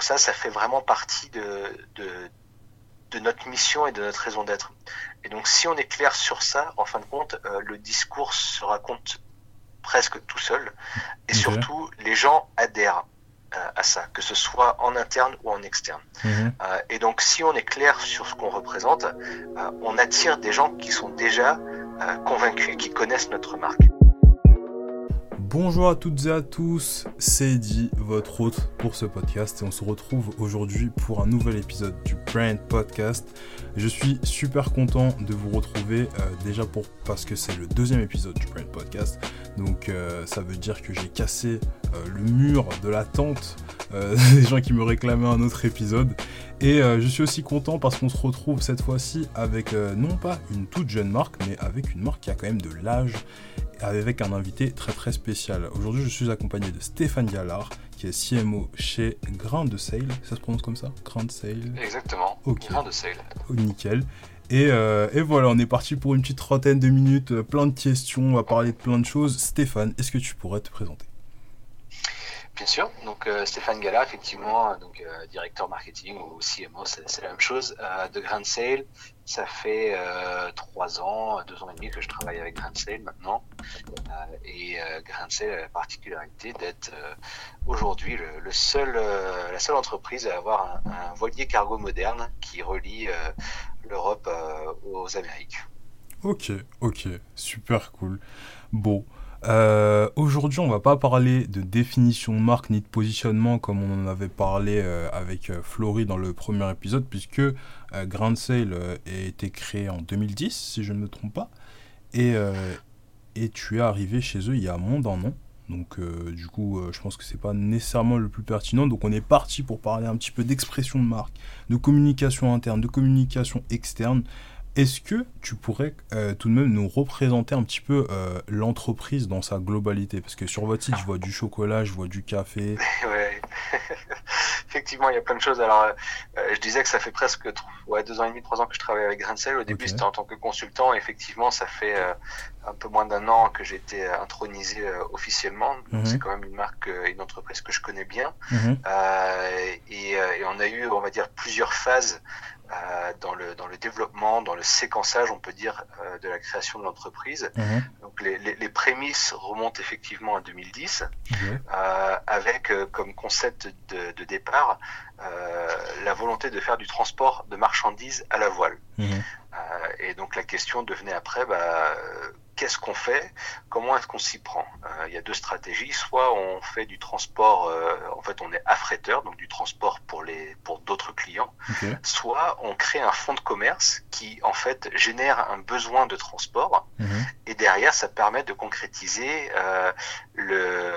donc ça, ça fait vraiment partie de, de, notre mission et de notre raison d'être. Et donc si on est clair sur ça, en fin de compte, le discours se raconte presque tout seul. Et surtout, les gens adhèrent à ça, que ce soit en interne ou en externe. Mhm. Euh, et donc, si on est clair sur ce qu'on représente, euh, on attire des gens qui sont déjà euh, convaincus, qui connaissent notre marque. Bonjour à toutes et à tous, c'est Eddie, votre hôte pour ce podcast et on se retrouve aujourd'hui pour un nouvel épisode du Brand Podcast. Je suis super content de vous retrouver déjà pour parce que c'est le deuxième épisode du Brand Podcast. Donc ça veut dire que j'ai cassé euh, le mur de l'attente euh, des gens qui me réclamaient un autre épisode. Et euh, je suis aussi content parce qu'on se retrouve cette fois-ci avec non pas une toute jeune marque, mais avec une marque qui a quand même de l'âge, avec un invité très très spécial. Aujourd'hui, je suis accompagné de Stéphane Gallard, qui est CMO chez Grain de Sale. Ça se prononce comme ça? Grain de Sale? Exactement. Grain de Sale. Oh, nickel. Et, et, voilà, on est parti pour une petite trentaine de minutes, plein de questions, on va parler de plein de choses. Stéphane, est-ce que tu pourrais te présenter? Bien sûr. Donc euh, Stéphane Gala, effectivement, donc euh, directeur marketing ou CMO, c'est la même chose. Euh, de Grand Sale, ça fait trois ans, deux ans et demi que je travaille avec Grand Sale maintenant. et Grand Sale a la particularité d'être aujourd'hui le, seul, la seule entreprise à avoir un, un voilier cargo moderne qui relie l'Europe aux Amériques. Ok, ok, super cool. Bon. Euh, aujourd'hui, on va pas parler de définition de marque ni de positionnement comme on en avait parlé euh, avec euh, Flory dans le premier épisode, puisque Grand Sale a été créé en 2010, si je ne me trompe pas, et, et tu es arrivé chez eux il y a moins d'un an. Donc du coup, je pense que c'est pas nécessairement le plus pertinent. Donc on est parti pour parler un petit peu d'expression de marque, de communication interne, de communication externe. Est-ce que tu pourrais euh, tout de même nous représenter un petit peu euh, l'entreprise dans sa globalité? Parce que sur votre site, je vois du chocolat, je vois du café. ouais. Effectivement, il y a plein de choses. Alors, euh, je disais que ça fait presque ouais, deux ans et demi, trois ans que je travaille avec Graincel. Au début, c'était en tant que consultant. Effectivement, ça fait un peu moins d'un an que j'ai été intronisé officiellement. Mhm. C'est quand même une marque, une entreprise que je connais bien. Mhm. et, et, on a eu, on va dire, plusieurs phases dans, le, dans le développement, dans le séquençage, on peut dire, euh, de la création de l'entreprise. Mhm. Donc les, les, les, prémices remontent effectivement à 2010, euh, avec euh, comme concept de, de départ la volonté de faire du transport de marchandises à la voile. Mhm. et donc la question devenait après, bah, qu'est-ce qu'on fait Comment est-ce qu'on s'y prend euh, Il y a deux stratégies. Soit on fait du transport, euh, en fait on est affréteur, donc du transport pour les pour d'autres clients. Soit on crée un fonds de commerce qui en fait génère un besoin de transport mhm. et derrière ça permet de concrétiser euh, le,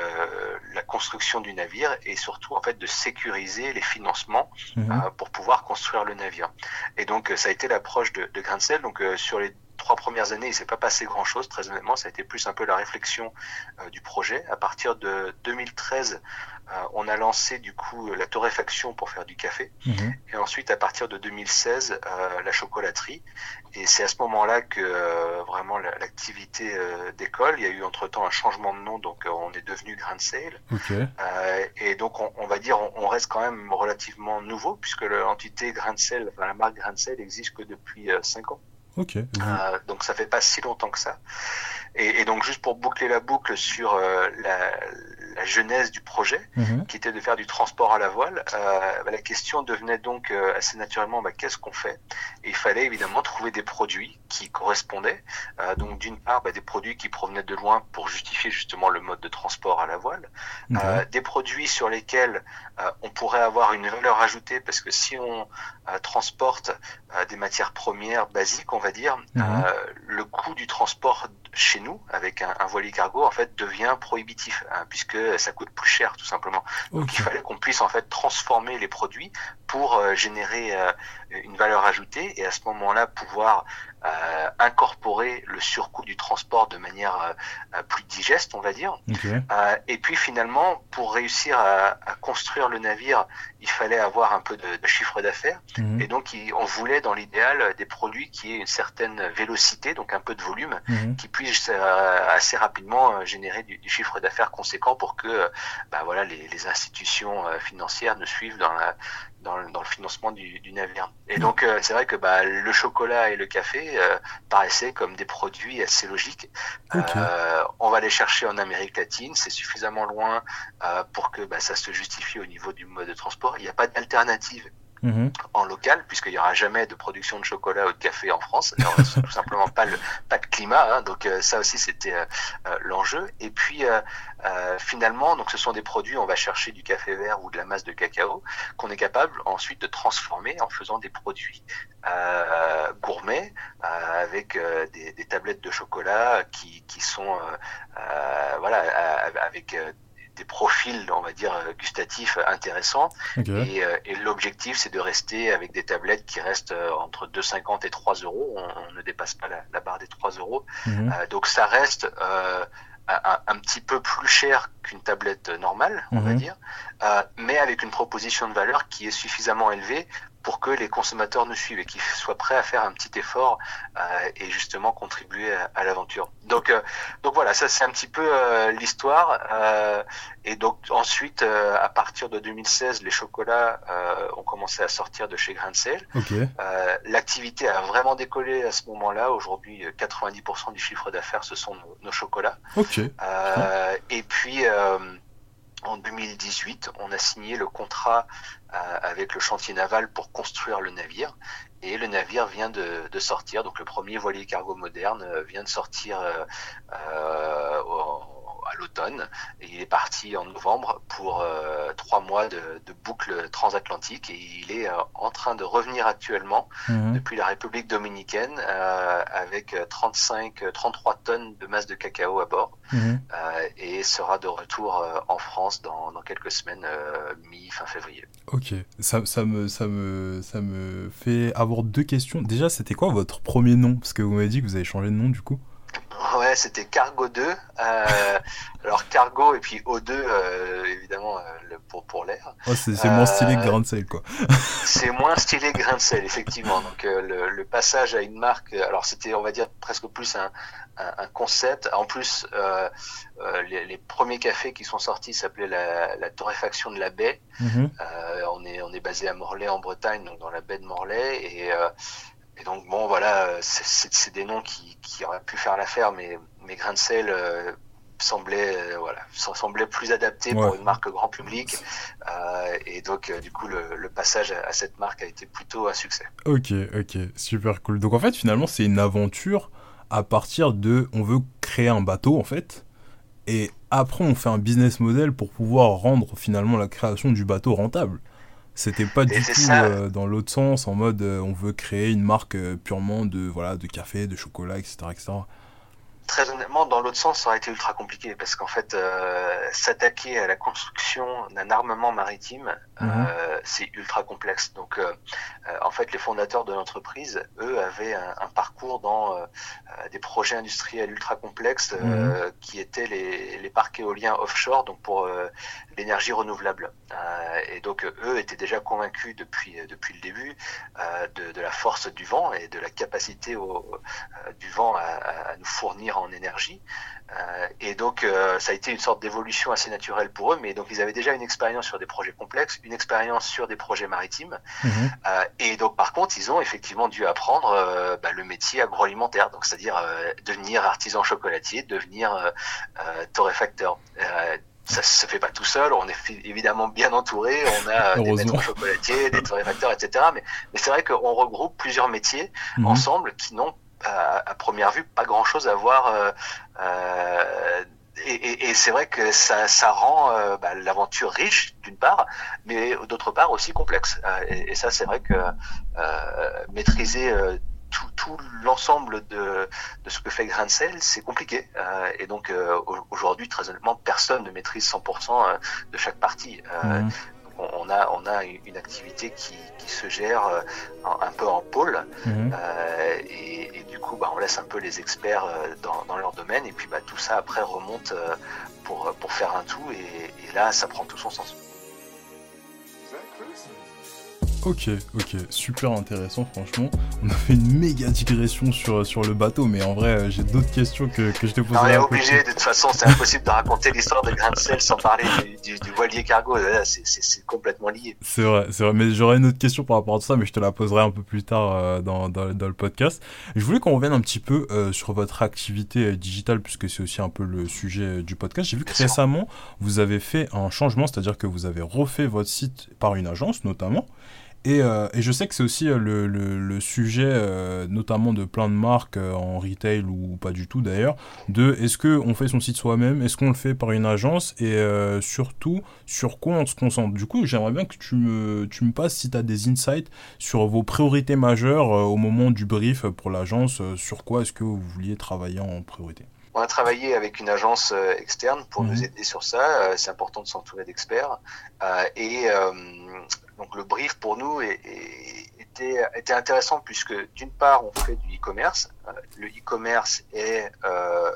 la construction du navire et surtout en fait de sécuriser les financements mhm. pour pouvoir construire le navire. Et donc ça a été l'approche de, de Grinsell. Donc sur les trois premières années, il s'est pas passé grand-chose. Très honnêtement, ça a été plus un peu la réflexion euh, du projet. À partir de 2013, euh, on a lancé du coup la torréfaction pour faire du café. Mhm. Et ensuite, à partir de 2016, euh, la chocolaterie. Et c'est à ce moment-là que vraiment l'activité décolle. Il y a eu entre-temps un changement de nom, donc on est devenu Grand Sale. et donc, on, va dire, on, reste quand même relativement nouveau, puisque l'entité Grand Sale, enfin, la marque Grand Sale existe que depuis 5 ans. Ok. Euh, donc ça fait pas si longtemps que ça. Et, et donc juste pour boucler la boucle sur euh, la, la, genèse du projet, mhm. qui était de faire du transport à la voile, euh, bah, la question devenait donc euh, assez naturellement bah, qu'est-ce qu'on fait? Et il fallait évidemment trouver des produits qui correspondaient. Euh, donc d'une part bah, des produits qui provenaient de loin pour justifier justement le mode de transport à la voile, des produits sur lesquels on pourrait avoir une valeur ajoutée parce que si on transporte des matières premières basiques, on va dire, mhm. le coût du transport chez nous avec un, un, voilier cargo en fait devient prohibitif hein, puisque ça coûte plus cher tout simplement. Donc il fallait qu'on puisse en fait transformer les produits pour générer une valeur ajoutée et à ce moment-là pouvoir euh, incorporer le surcoût du transport de manière euh, euh, plus digeste, on va dire. et puis finalement, pour réussir à, construire le navire, il fallait avoir un peu de, chiffre d'affaires. Mhm. Et donc, on voulait dans l'idéal des produits qui aient une certaine vélocité, donc un peu de volume, mhm. qui puissent assez rapidement générer du, chiffre d'affaires conséquent pour que bah, voilà, les, les institutions financières ne suivent dans la, dans, le, dans le financement du, du, navire. Et donc, euh, c'est vrai que bah, le chocolat et le café euh, paraissaient comme des produits assez logiques. Euh, on va les chercher en Amérique latine, c'est suffisamment loin pour que bah, ça se justifie au niveau du mode de transport. Il n'y a pas d'alternative Mhm. en local, puisqu'il n'y aura jamais de production de chocolat ou de café en France. tout simplement pas le pas de climat. Hein, donc euh, ça aussi c'était euh, euh, l'enjeu. Et puis finalement, donc ce sont des produits, on va chercher du café vert ou de la masse de cacao qu'on est capable ensuite de transformer en faisant des produits gourmets avec des, des, tablettes de chocolat qui, qui sont voilà avec des profils, on va dire, euh, gustatifs intéressants. Et, euh, et l'objectif, c'est de rester avec des tablettes qui restent euh, entre 2,50 et 3 euros. On, ne dépasse pas la, barre des 3 euros. Mhm. donc ça reste euh, un, un, petit peu plus cher qu'une tablette normale, on va mhm. dire, euh, mais avec une proposition de valeur qui est suffisamment élevée pour que les consommateurs nous suivent et qu'ils soient prêts à faire un petit effort euh, et justement contribuer à, l'aventure. Donc, euh, donc voilà, ça c'est un petit peu euh, l'histoire. Euh, et donc ensuite, euh, à partir de 2016, les chocolats ont commencé à sortir de chez Grain okay. L'activité a vraiment décollé à ce moment-là. Aujourd'hui, 90% du chiffre d'affaires, ce sont nos, nos chocolats. Okay. et puis en 2018, on a signé le contrat euh, avec le chantier naval pour construire le navire. Et le navire vient de, de sortir, donc le premier voilier cargo moderne euh, vient de sortir euh, euh à l'automne. Et il est parti en novembre pour euh, trois mois de, de, boucle transatlantique et il est euh, en train de revenir actuellement mhm. depuis la République dominicaine euh, avec 35, 33 tonnes de masse de cacao à bord mhm. et sera de retour en France dans, dans quelques semaines, mi-fin février. Ok, ça, ça, me, ça, me, ça me fait avoir deux questions. Déjà, c'était quoi votre premier nom? Parce que vous m'avez dit que vous avez changé de nom du coup. Ouais, c'était Cargo 2. Euh, alors Cargo et puis O2, euh, évidemment, euh, pour, pour l'air. Oh, c'est moins stylé que Grain de sel, quoi. c'est moins stylé que Grain de sel, effectivement. Donc le, le, passage à une marque, alors c'était, on va dire, presque plus un, un, un concept. En plus, les, les, premiers cafés qui sont sortis s'appelaient la, la, torréfaction de la baie. Mm-hmm. on, est, on est basé à Morlaix, en Bretagne, donc dans la baie de Morlaix. Et et donc bon voilà, c'est des noms qui, qui, auraient pu faire l'affaire, mais mes grains de sel euh, semblaient euh, voilà semblaient plus adaptés pour une marque grand public. Euh, et donc du coup le, le passage à, à, cette marque a été plutôt un succès. Ok ok super cool. Donc en fait finalement c'est une aventure à partir de on veut créer un bateau en fait. Et après, on fait un business model pour pouvoir rendre finalement la création du bateau rentable. C'était pas du tout euh, dans l'autre sens, en mode euh, on veut créer une marque euh, purement de voilà de café, de chocolat, etc., etc très honnêtement, dans l'autre sens, ça aurait été ultra compliqué parce qu'en fait, s'attaquer à la construction d'un armement maritime, mhm. c'est ultra complexe. Donc, en fait, les fondateurs de l'entreprise, eux, avaient un, un parcours dans des projets industriels ultra complexes mhm. qui étaient les, les, parcs éoliens offshore, donc pour l'énergie renouvelable. et donc, eux étaient déjà convaincus depuis depuis le début de, de, la force du vent et de la capacité au, du vent à, à nous fournir en énergie. Euh, et donc, euh, ça a été une sorte d'évolution assez naturelle pour eux, mais donc ils avaient déjà une expérience sur des projets complexes, une expérience sur des projets maritimes. Mhm. Euh, et donc, par contre, ils ont effectivement dû apprendre euh, bah, le métier agroalimentaire, donc c'est-à-dire euh, devenir artisan chocolatier, devenir torréfacteur ça se fait pas tout seul. On est évidemment bien entouré. On a des maîtres chocolatiers, des torréfacteurs, etc. Mais, mais c'est vrai qu'on regroupe plusieurs métiers mhm. ensemble qui n'ont à, première vue pas grand chose à voir. Euh, euh, et, et, et c'est vrai que ça, ça rend euh, bah, l'aventure riche d'une part, mais d'autre part aussi complexe. Et, et, ça, c'est vrai que maîtriser tout, tout l'ensemble de, de, ce que fait Grain c'est compliqué. Euh, et donc aujourd'hui, très honnêtement, personne ne maîtrise 100% de chaque partie. Euh, on, a, on a une activité qui, qui se gère un peu en pôle. Mhm. Et, et, du coup, bah, on laisse un peu les experts dans, dans, leur domaine. Et puis bah, tout ça après remonte pour, pour faire un tout. Et, et là, ça prend tout son sens. Ok, ok, super intéressant franchement. On a fait une méga digression sur, sur le bateau, mais en vrai euh, j'ai d'autres questions que, que je t'ai posées. On est obligé, de toute façon c'est impossible de raconter l'histoire de grain de sel sans parler du, du, voilier cargo, c'est complètement lié. C'est vrai, c'est vrai, mais j'aurais une autre question par rapport à ça, mais je te la poserai un peu plus tard euh, dans, dans, dans, le podcast. Je voulais qu'on revienne un petit peu euh, sur votre activité digitale, puisque c'est aussi un peu le sujet du podcast. J'ai vu que récemment vous avez fait un changement, c'est-à-dire que vous avez refait votre site par une agence notamment. Et, euh, et, je sais que c'est aussi euh, le, le, le, sujet, euh, notamment de plein de marques en retail ou pas du tout d'ailleurs, de est-ce qu'on fait son site soi-même, est-ce qu'on le fait par une agence et surtout sur quoi on se concentre? Du coup, j'aimerais bien que tu me, tu me passes si tu as des insights sur vos priorités majeures au moment du brief pour l'agence, sur quoi est-ce que vous vouliez travailler en priorité? On a travaillé avec une agence externe pour nous mhm. aider sur ça. C'est important de s'entourer d'experts. et donc le brief pour nous était, était, intéressant puisque d'une part on fait du e-commerce. Euh, le e-commerce est euh,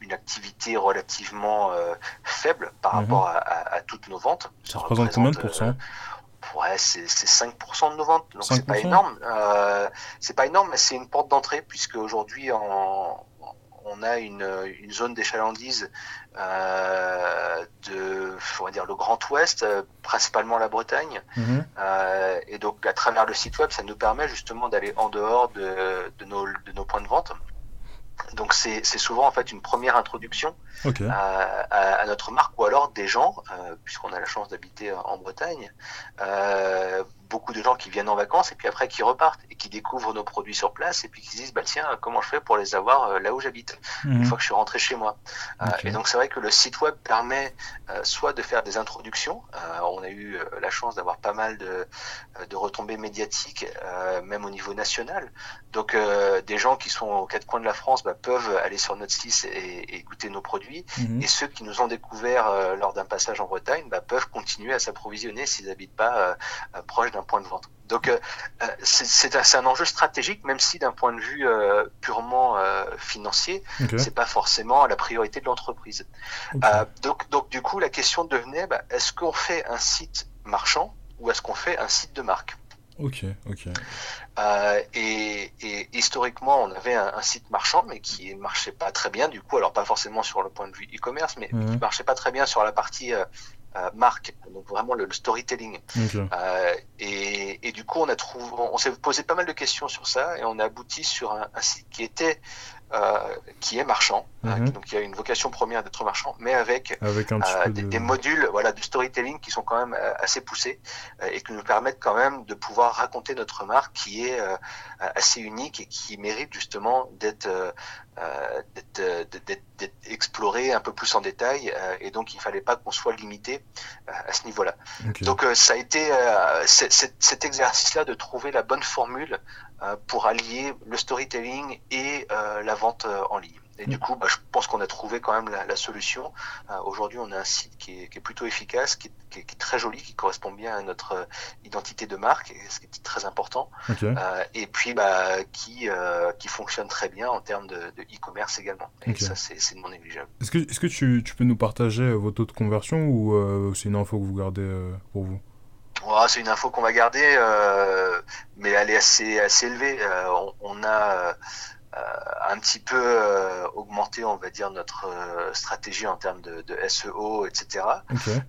une activité relativement euh, faible par mhm. rapport à, toutes nos ventes. Ça, représente combien de pourcents Ouais, c'est 5% de nos ventes, donc c'est pas énorme. c'est pas énorme, mais c'est une porte d'entrée puisque aujourd'hui en, on a une, une zone d'échalandise euh, de, on va dire, le Grand Ouest, euh, principalement la Bretagne. Mhm. Euh, et donc, à travers le site web, ça nous permet justement d'aller en dehors de, de, nos, de nos points de vente. Donc c'est souvent en fait une première introduction à, à, notre marque ou alors des gens, euh, puisqu'on a la chance d'habiter en Bretagne, euh, beaucoup de gens qui viennent en vacances et puis après qui repartent et qui découvrent nos produits sur place et puis qui se disent bah tiens comment je fais pour les avoir euh, là où j'habite une mhm. fois que je suis rentré chez moi. Euh, et donc c'est vrai que le site web permet euh, soit de faire des introductions. On a eu la chance d'avoir pas mal de, de retombées médiatiques même au niveau national. Donc des gens qui sont aux quatre coins de la France bah, peuvent aller sur notre site et, et goûter nos produits. Mhm. et ceux qui nous ont découvert lors d'un passage en Bretagne bah, peuvent continuer à s'approvisionner s'ils n'habitent pas proche d'un point de vente. Donc euh, euh, c'est un, enjeu stratégique, même si d'un point de vue euh, purement financier, c'est pas forcément la priorité de l'entreprise. donc, donc du coup, la question devenait bah, est-ce qu'on fait un site marchand ou est-ce qu'on fait un site de marque? Ok, ok. et, historiquement, on avait un, site marchand, mais qui marchait pas très bien. Du coup, alors pas forcément sur le point de vue e-commerce, mais, mais, qui marchait pas très bien sur la partie euh, marque, donc vraiment le, storytelling. Euh, et, et, du coup, on a trouvé, on, s'est posé pas mal de questions sur ça et on a abouti sur un, un site qui était euh, qui est marchand, euh, mhm. donc il y a une vocation première d'être marchand, mais avec, avec euh, des, des, modules voilà, de storytelling qui sont quand même assez poussés et qui nous permettent quand même de pouvoir raconter notre marque qui est assez unique et qui mérite justement d'être d'être exploré un peu plus en détail et donc il fallait pas qu'on soit limité à ce niveau-là. Donc ça a été cet exercice-là de trouver la bonne formule euh, pour allier le storytelling et euh, la vente euh, en ligne. Et du coup, bah, je pense qu'on a trouvé quand même la, solution. Aujourd'hui, on a un site qui est, plutôt efficace, qui est, très joli, qui correspond bien à notre identité de marque, ce qui est très important. et puis, bah, qui, qui fonctionne très bien en termes de e-commerce également. Et ça, c'est non négligeable. Est-ce que, est -ce que tu, tu, peux nous partager vos taux de conversion ou c'est une info que vous gardez pour vous? C'est une info qu'on va garder, euh, mais elle est assez, assez élevée. Euh, on, on, a euh, un petit peu euh, augmenter, on va dire, notre euh, stratégie en termes de, de SEO, etc.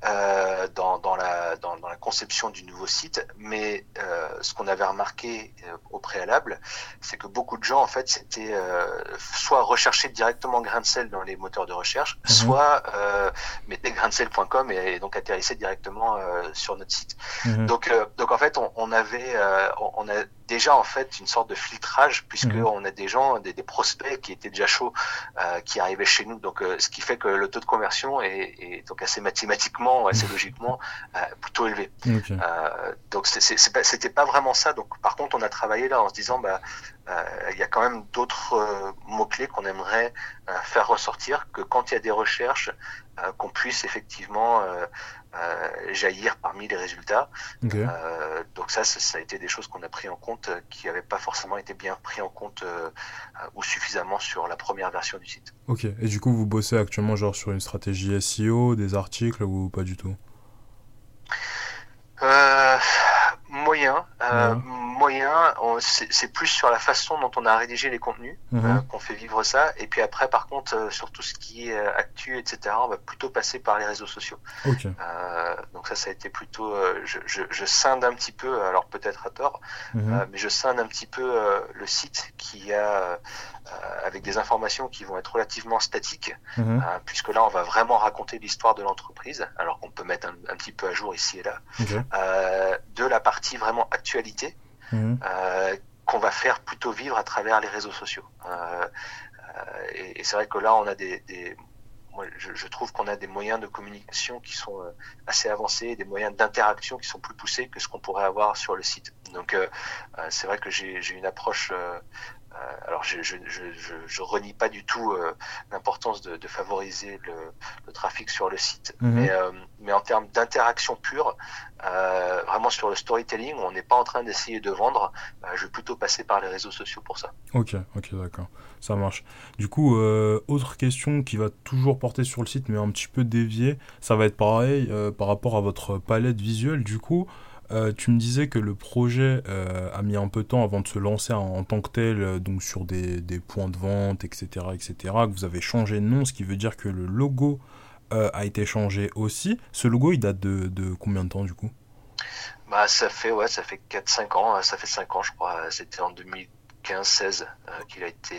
Euh, dans, dans, la, dans, dans, la conception du nouveau site. Mais ce qu'on avait remarqué au préalable, c'est que beaucoup de gens, en fait, c'était soit rechercher directement grain de sel dans les moteurs de recherche, mhm. soit mettaient grainsel.com et, et, donc atterrissaient directement sur notre site. Mhm. Donc, donc en fait, on, on avait, on, on a déjà en fait une sorte de filtrage puisque mhm. on a des gens, des, des, prospects qui étaient déjà chauds, euh, qui arrivaient chez nous. Donc, euh, ce qui fait que le taux de conversion est, est donc assez mathématiquement, assez logiquement euh, plutôt élevé. donc c'était pas vraiment ça. Donc par contre, on a travaillé là en se disant, bah, il y a quand même d'autres mots clés qu'on aimerait faire ressortir, que quand il y a des recherches, qu'on puisse effectivement jaillir parmi les résultats. Euh, donc ça, ça, a été des choses qu'on a pris en compte euh, qui n'avaient pas forcément été bien pris en compte ou suffisamment sur la première version du site. Ok, et du coup vous bossez actuellement genre sur une stratégie SEO, des articles ou pas du tout? Moyen moyen, c'est plus sur la façon dont on a rédigé les contenus mhm. euh, qu'on fait vivre ça. Et puis après, par contre, euh, sur tout ce qui est euh, actu, etc., on va plutôt passer par les réseaux sociaux. donc ça, ça a été plutôt, je, je, scinde un petit peu, alors peut-être à tort, mhm. mais je scinde un petit peu le site qui a avec des informations qui vont être relativement statiques, mhm. puisque là, on va vraiment raconter l'histoire de l'entreprise, alors qu'on peut mettre un, petit peu à jour ici et là, de la partie vraiment actualité. Mhm. Euh, qu'on va faire plutôt vivre à travers les réseaux sociaux. Euh, euh, et, c'est vrai que là, on a des, je, trouve qu'on a des moyens de communication qui sont assez avancés, des moyens d'interaction qui sont plus poussés que ce qu'on pourrait avoir sur le site. Donc, c'est vrai que j'ai une approche alors je, je, je, je, renie pas du tout euh, l'importance de, de, favoriser le, le, trafic sur le site, mhm. mais, euh, mais en termes d'interaction pure, vraiment sur le storytelling, on n'est pas en train d'essayer de vendre. je vais plutôt passer par les réseaux sociaux pour ça. Ok, ok, d'accord, ça marche. Du coup, autre question qui va toujours porter sur le site, mais un petit peu déviée, ça va être pareil par rapport à votre palette visuelle. Du coup, euh, tu me disais que le projet euh, a mis un peu de temps avant de se lancer en, tant que tel, euh, donc sur des, points de vente, etc., etc., que vous avez changé de nom, ce qui veut dire que le logo a été changé aussi. Ce logo, il date de, de combien de temps du coup? Bah, ça fait ouais, ça fait 4-5 ans, ça fait 5 ans je crois, c'était en 2015-16 qu'il a été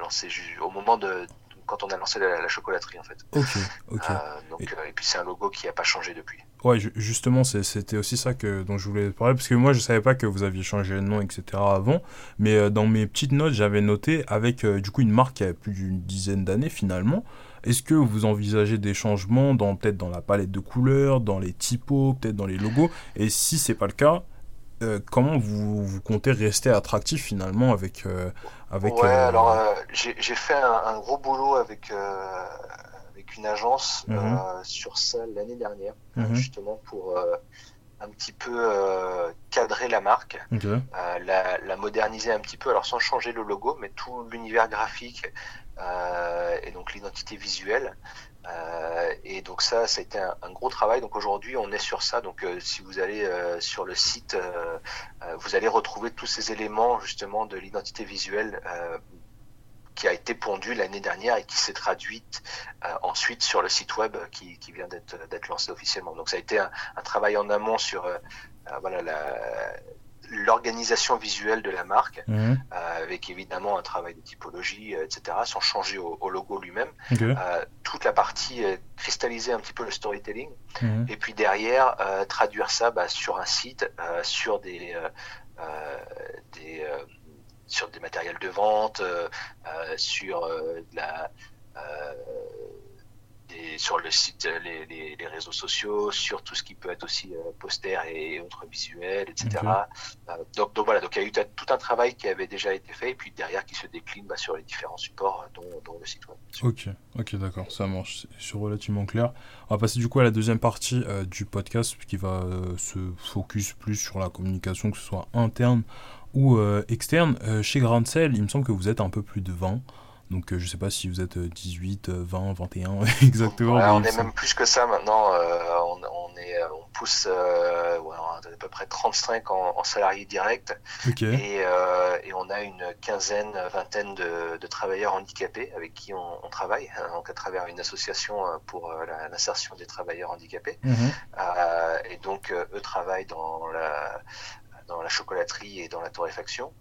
lancé au moment de, quand on a lancé la, chocolaterie en fait. Ok, ok. donc, et... et... puis c'est un logo qui n'a pas changé depuis. Ouais, justement, c'était aussi ça que, dont je voulais parler, parce que moi, je savais pas que vous aviez changé de nom, etc. avant, mais euh, dans mes petites notes, j'avais noté, avec euh, du coup une marque qui a plus d'une dizaine d'années finalement, est-ce que vous envisagez des changements dans peut-être dans la palette de couleurs, dans les typos, peut-être dans les logos? Et si c'est pas le cas, euh, comment vous, vous, comptez rester attractif finalement avec avec Ouais, alors j'ai fait un, un, gros boulot avec une agence mhm. euh, sur ça l'année dernière, mhm. justement pour euh, un petit peu euh, cadrer la marque, la, moderniser un petit peu, alors sans changer le logo, mais tout l'univers graphique et donc l'identité visuelle. Et donc ça, ça a été un, gros travail. Donc aujourd'hui, on est sur ça. Donc si vous allez sur le site, vous allez retrouver tous ces éléments justement de l'identité visuelle qui a été pondue l'année dernière et qui s'est traduite euh, ensuite sur le site web qui, vient d'être lancé officiellement. Donc ça a été un, un travail en amont sur euh, euh voilà l'organisation visuelle de la marque, mhm. euh, avec évidemment un travail de typologie, etc., sans changer au, au logo lui-même. toute la partie cristalliser un petit peu le storytelling, mhm. et puis derrière traduire ça bah, sur un site, sur des des sur des matériels de vente, euh, euh, sur euh, sur le site, les, les, réseaux sociaux, sur tout ce qui peut être aussi poster et autres visuels, etc. donc, donc, voilà, donc il y a eu tout un travail qui avait déjà été fait et puis derrière qui se décline bah, sur les différents supports dont, dont, le site web. Ok, ok, d'accord, ça marche, c'est relativement clair. On va passer du coup à la deuxième partie du podcast qui va se focus plus sur la communication, que ce soit interne ou euh, externe. Euh, chez Groundsell, il me semble que vous êtes un peu plus de 20. Donc euh, je sais pas si vous êtes 18, 20, 21 exactement. on est même plus que ça maintenant. on, on, est, on pousse ouais, à peu près 35 en, en salariés directs. Et, et, on a une quinzaine, vingtaine de, de travailleurs handicapés avec qui on, on, travaille, hein, donc à travers une association pour l'insertion des travailleurs handicapés. Mhm. et donc eux travaillent dans la dans la chocolaterie et dans la torréfaction.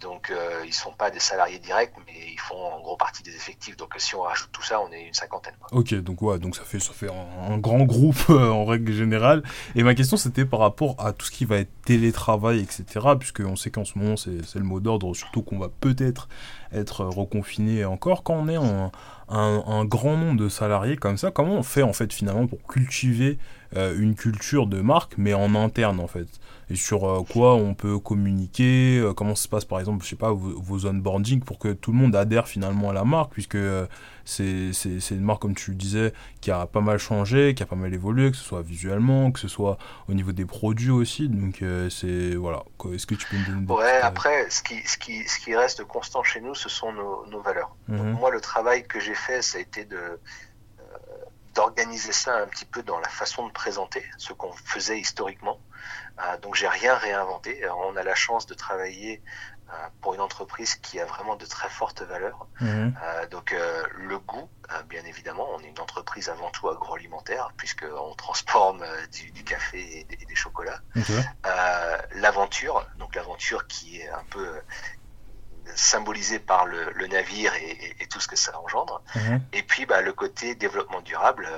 donc ils ne sont pas des salariés directs, mais ils font en gros partie des effectifs. Donc si on rajoute tout ça, on est une cinquantaine. Ok, donc ouais, donc ça fait ça fait un, grand groupe en règle générale. Et ma question c'était par rapport à tout ce qui va être télétravail, etc. Puisque on sait qu'en ce moment c'est le mot d'ordre, surtout qu'on va peut-être être reconfiné encore. Quand on est en un, grand nombre de salariés comme ça, comment on fait en fait finalement pour cultiver euh, une culture de marque, mais en interne en fait? Et sur euh, quoi on peut communiquer euh, Comment se passe par exemple, je sais pas, vos, vos onboarding pour que tout le monde adhère finalement à la marque, puisque c'est une marque, comme tu le disais, qui a pas mal changé, qui a pas mal évolué, que ce soit visuellement, que ce soit au niveau des produits aussi. Donc, c'est. Voilà. Est-ce que tu peux me donner Ouais, après, ce qui, ce, qui, ce qui reste constant chez nous, ce sont nos, nos valeurs. Mhm. moi, le travail que j'ai fait, ça a été de euh, d'organiser ça un petit peu dans la façon de présenter ce qu'on faisait historiquement. Euh, donc j'ai rien réinventé. on a la chance de travailler euh, pour une entreprise qui a vraiment de très fortes valeurs. Mhm. donc le goût, bien évidemment, on est une entreprise avant tout agroalimentaire puisqu'on transforme du, café et des, chocolats. l'aventure, donc l'aventure qui est un peu symbolisé par le, navire et, tout ce que ça engendre. Mhm. Et puis bah, le côté développement durable,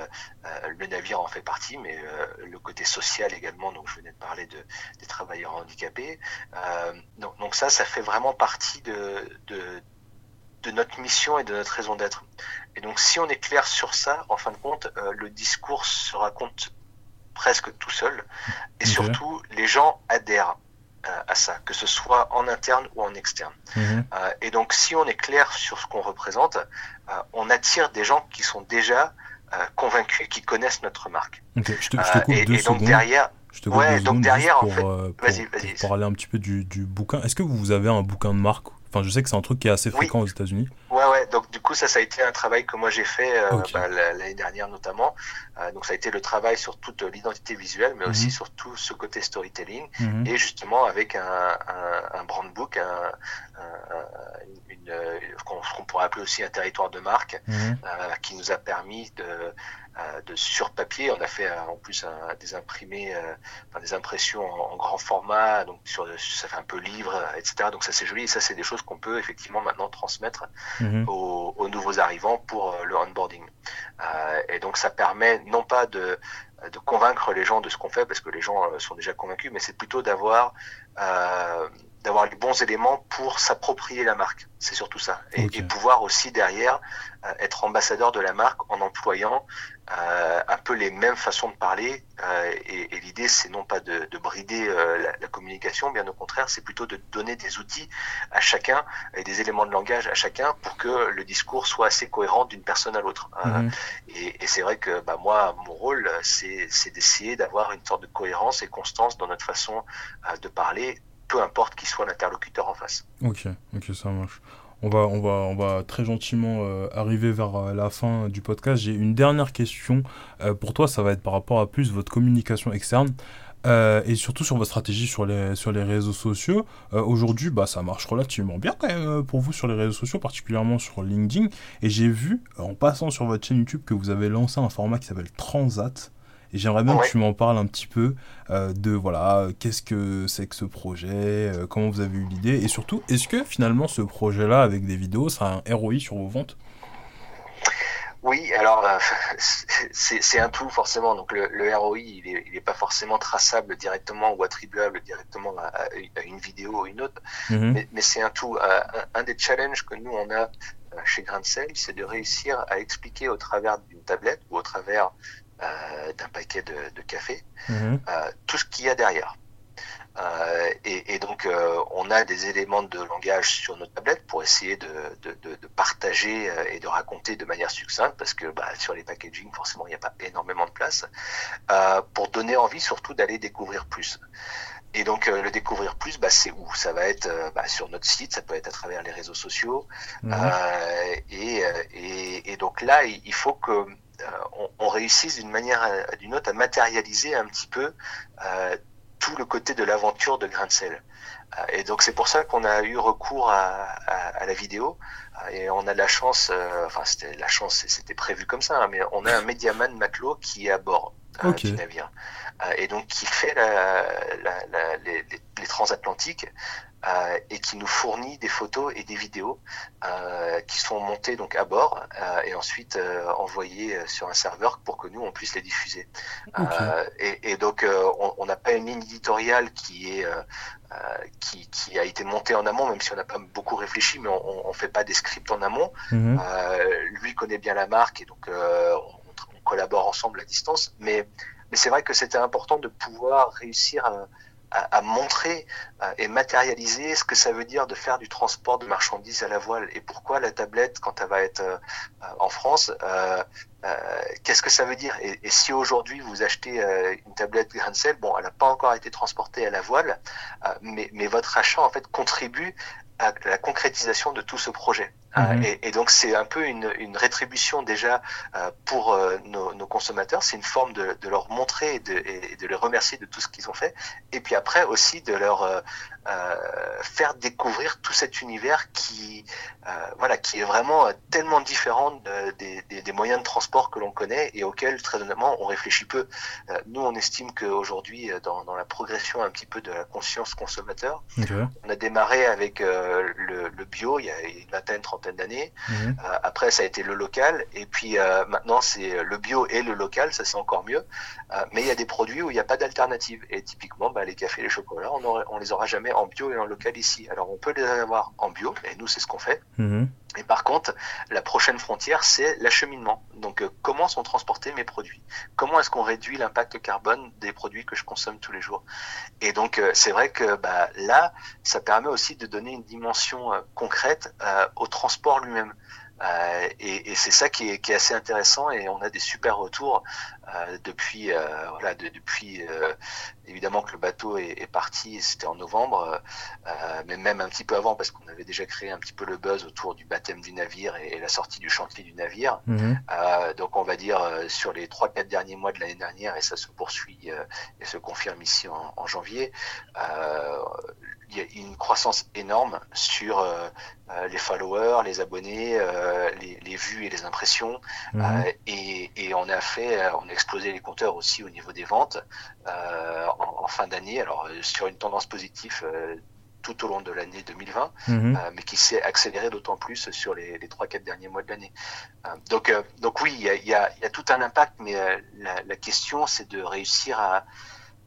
euh, le navire en fait partie, mais euh, le côté social également, donc je venais de parler de, des travailleurs handicapés. Euh, donc, donc, ça, ça fait vraiment partie de, de, de, notre mission et de notre raison d'être. Et donc si on est clair sur ça, en fin de compte, le discours se raconte presque tout seul. Et surtout, les gens adhèrent à ça, que ce soit en interne ou en externe. Mhm. Euh, et donc, si on est clair sur ce qu'on représente, euh, on attire des gens qui sont déjà euh, convaincus, qui connaissent notre marque. je te, je te coupe et, deux et donc derrière, je te ouais, donc derrière, pour, en fait. Pour parler un petit peu du, du bouquin. Est-ce que vous avez un bouquin de marque Enfin, je sais que c'est un truc qui est assez fréquent aux États-Unis. Ouais, ouais. Donc, du coup, ça, ça a été un travail que moi j'ai fait euh, bah, l'année dernière notamment. Euh, donc, ça a été le travail sur toute l'identité visuelle, mais aussi mhm. sur tout ce côté storytelling. Mhm. Et justement, avec un, un, un brand book, un, une, qu'on pourrait appeler aussi un territoire de marque, mhm. euh, qui nous a permis de de sur papier. On a fait euh, en plus des imprimés, euh, enfin, des impressions en, grand format, donc sur, ça fait un peu livre, etc. Donc ça c'est joli et ça c'est des choses qu'on peut effectivement maintenant transmettre mhm. aux, aux, nouveaux arrivants pour le onboarding. et donc ça permet non pas de de convaincre les gens de ce qu'on fait parce que les gens sont déjà convaincus, mais c'est plutôt d'avoir euh, d'avoir les bons éléments pour s'approprier la marque. C'est surtout ça. Et, et, pouvoir aussi derrière euh, être ambassadeur de la marque en employant euh, un peu les mêmes façons de parler. Euh, et, et l'idée, c'est non pas de, de brider euh, la, la, communication, bien au contraire, c'est plutôt de donner des outils à chacun et des éléments de langage à chacun pour que le discours soit assez cohérent d'une personne à l'autre. Mhm. et, et c'est vrai que bah, moi, mon rôle, c'est d'essayer d'avoir une sorte de cohérence et constance dans notre façon de parler peu importe qui soit l'interlocuteur en face. Ok, ok, ça marche. On va, on va, on va très gentiment euh, arriver vers euh, la fin du podcast. J'ai une dernière question euh, pour toi. Ça va être par rapport à plus votre communication externe. et surtout sur votre stratégie sur les, sur les réseaux sociaux. Aujourd'hui, bah, ça marche relativement bien quand même pour vous sur les réseaux sociaux, particulièrement sur LinkedIn. Et j'ai vu, en passant sur votre chaîne YouTube, que vous avez lancé un format qui s'appelle Transat. Et j'aimerais bien que tu m'en parles un petit peu euh, de voilà, qu'est-ce que c'est que ce projet, euh, comment vous avez eu l'idée, et surtout, est-ce que finalement ce projet-là avec des vidéos, ça a un ROI sur vos ventes? Oui, alors euh, c'est un tout forcément. Donc le, ROI, il n'est pas forcément traçable directement ou attribuable directement à, une vidéo ou une autre, mhm. mais, mais c'est un tout. Un, un, des challenges que nous on a chez Grainsell, c'est de réussir à expliquer au travers d'une tablette ou au travers euh, d'un paquet de, café, mhm. euh, tout ce qu'il y a derrière. Euh, et, donc, on a des éléments de langage sur notre tablette pour essayer de, partager et de raconter de manière succincte, parce que bah, sur les packaging, forcément, il n'y a pas énormément de place, pour donner envie surtout d'aller découvrir plus. Et donc, le découvrir plus, bah, c'est où? Ça va être bah, sur notre site, ça peut être à travers les réseaux sociaux. Mhm. et, et, donc là, il faut que euh, on, réussisse d'une manière ou d'une autre à matérialiser un petit peu euh, tout le côté de l'aventure de grain de sel. Euh, et donc c'est pour ça qu'on a eu recours à, la vidéo et on a de la chance, enfin c'était la chance, c'était prévu comme ça, hein, mais on a un médiaman matelot qui est à bord du navire. et donc qui fait les, transatlantiques euh, et qui nous fournit des photos et des vidéos euh, qui sont montées donc à bord euh, et ensuite envoyées sur un serveur pour que nous on puisse les diffuser. Et, et, donc on n'a pas une ligne éditoriale qui est qui, qui, a été montée en amont, même si on n'a pas beaucoup réfléchi, mais on, on fait pas des scripts en amont. Mhm. lui connaît bien la marque et donc on, on, collabore ensemble à distance. Mais mais c'est vrai que c'était important de pouvoir réussir à à, montrer euh, et matérialiser ce que ça veut dire de faire du transport de marchandises à la voile et pourquoi la tablette, quand elle va être euh, en France, euh, qu'est-ce que ça veut dire? Et, si aujourd'hui vous achetez une tablette Grancel, bon, elle n'a pas encore été transportée à la voile, mais, mais votre achat en fait contribue à la concrétisation de tout ce projet. Mhm. Et, et, donc c'est un peu une, une rétribution déjà euh, pour euh, nos, nos, consommateurs. C'est une forme de, de, leur montrer et de, et de les remercier de tout ce qu'ils ont fait. Et puis après aussi de leur euh, euh faire découvrir tout cet univers qui, voilà, qui est vraiment tellement différent des, des, des, moyens de transport que l'on connaît et auxquels très honnêtement on réfléchit peu. nous on estime qu'aujourd'hui dans, dans la progression un petit peu de la conscience consommateur, on a démarré avec le, le, bio il y a une vingtaine, trentaine d'années. Mhm. Euh, après, ça a été le local. Et puis euh, maintenant, c'est le bio et le local. Ça, c'est encore mieux. Euh, mais il y a des produits où il n'y a pas d'alternative. Et typiquement, bah, les cafés, les chocolats, on, on les aura jamais en bio et en local ici. Alors, on peut les avoir en bio. Et nous, c'est ce qu'on fait. Mhm. Et par contre, la prochaine frontière, c'est l'acheminement. Donc, euh, comment sont transportés mes produits? Comment est-ce qu'on réduit l'impact carbone des produits que je consomme tous les jours? Et donc, euh, c'est vrai que bah, là, ça permet aussi de donner une dimension euh, concrète au transport lui-même. Et, et c'est ça qui est, qui est, assez intéressant et on a des super retours euh, depuis euh, voilà de, depuis euh, évidemment que le bateau est, est parti c'était en novembre mais même un petit peu avant parce qu'on avait déjà créé un petit peu le buzz autour du baptême du navire et, la sortie du chantier du navire mhm. donc on va dire sur les trois quatre derniers mois de l'année dernière et ça se poursuit et se confirme ici en, en janvier il y a une croissance énorme sur euh, les followers, les abonnés, euh, les, les, vues et les impressions. Mhm. et, et, on a fait, on a explosé les compteurs aussi au niveau des ventes en, en, fin d'année. Alors sur une tendance positive tout au long de l'année 2020, mhm. mais qui s'est accéléré d'autant plus sur les, les 3-4 derniers mois de l'année. donc, donc oui, il y a, y, a, y a, tout un impact, mais la, la question, c'est de réussir à,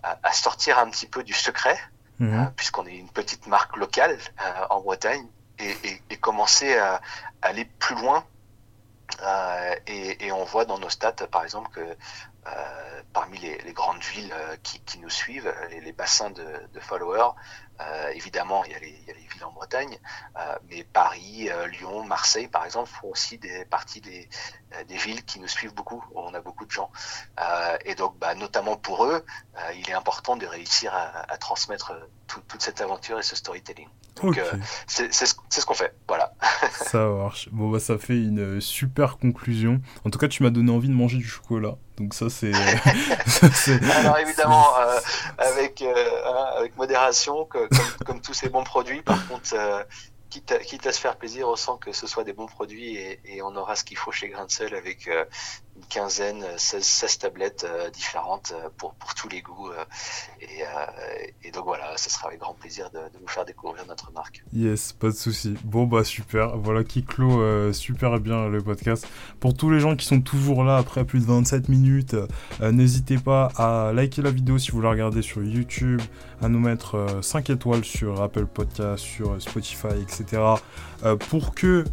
à, à, sortir un petit peu du secret Mhm. Puisqu'on est une petite marque locale euh, en Bretagne, et, et, et, commencer à, aller plus loin. Euh, et, on voit dans nos stats, par exemple, que euh, parmi les, grandes villes euh, qui, nous suivent, les, bassins de, followers, évidemment, il y, a les, villes en Bretagne, mais Paris, Lyon, Marseille, par exemple, font aussi des parties des, villes qui nous suivent beaucoup, on a beaucoup de gens. et donc, bah, notamment pour eux, il est important de réussir à, transmettre tout, toute cette aventure et ce storytelling. Donc, c'est ce, ce qu'on fait. Voilà. ça marche. Bon, bah, ça fait une super conclusion. En tout cas, tu m'as donné envie de manger du chocolat. Donc ça c'est. Alors évidemment avec hein, avec modération, que, comme, comme, tous ces bons produits. Par contre, euh, quitte, à, quitte, à, se faire plaisir, on sent que ce soit des bons produits et, et on aura ce qu'il faut chez Grain avec euh, une quinzaine, 16, 16 tablettes euh, différentes euh, pour, pour tous les goûts. Euh, et, donc voilà, ce sera avec grand plaisir de, vous faire découvrir notre marque. Yes, pas de souci. Bon bah super, voilà qui clôt super bien le podcast. Pour tous les gens qui sont toujours là après plus de 27 minutes, n'hésitez pas à liker la vidéo si vous la regardez sur YouTube, à nous mettre 5 étoiles sur Apple Podcast, sur Spotify, etc. pour que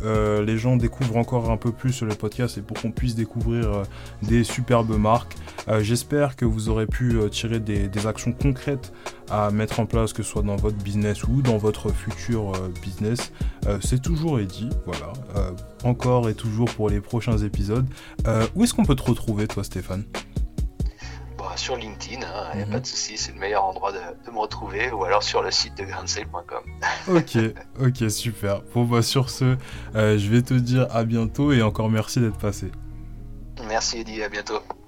les gens découvrent encore un peu plus le podcast et pour qu'on puisse découvrir euh, des superbes marques. Euh, j'espère que vous aurez pu euh, tirer des, des, actions concrètes à mettre en place, que ce soit dans votre business ou dans votre futur business. C'est toujours dit, voilà. encore et toujours pour les prochains épisodes. où est-ce qu'on peut te retrouver, toi, Stéphane? Bah, sur LinkedIn, il hein, n'y a mhm. pas de souci, c'est le meilleur endroit de, de, me retrouver, ou alors sur le site de grandsale.com. ok, ok, super. Bon, bah, sur ce, je vais te dire à bientôt et encore merci d'être passé. Merci Eddie, à bientôt.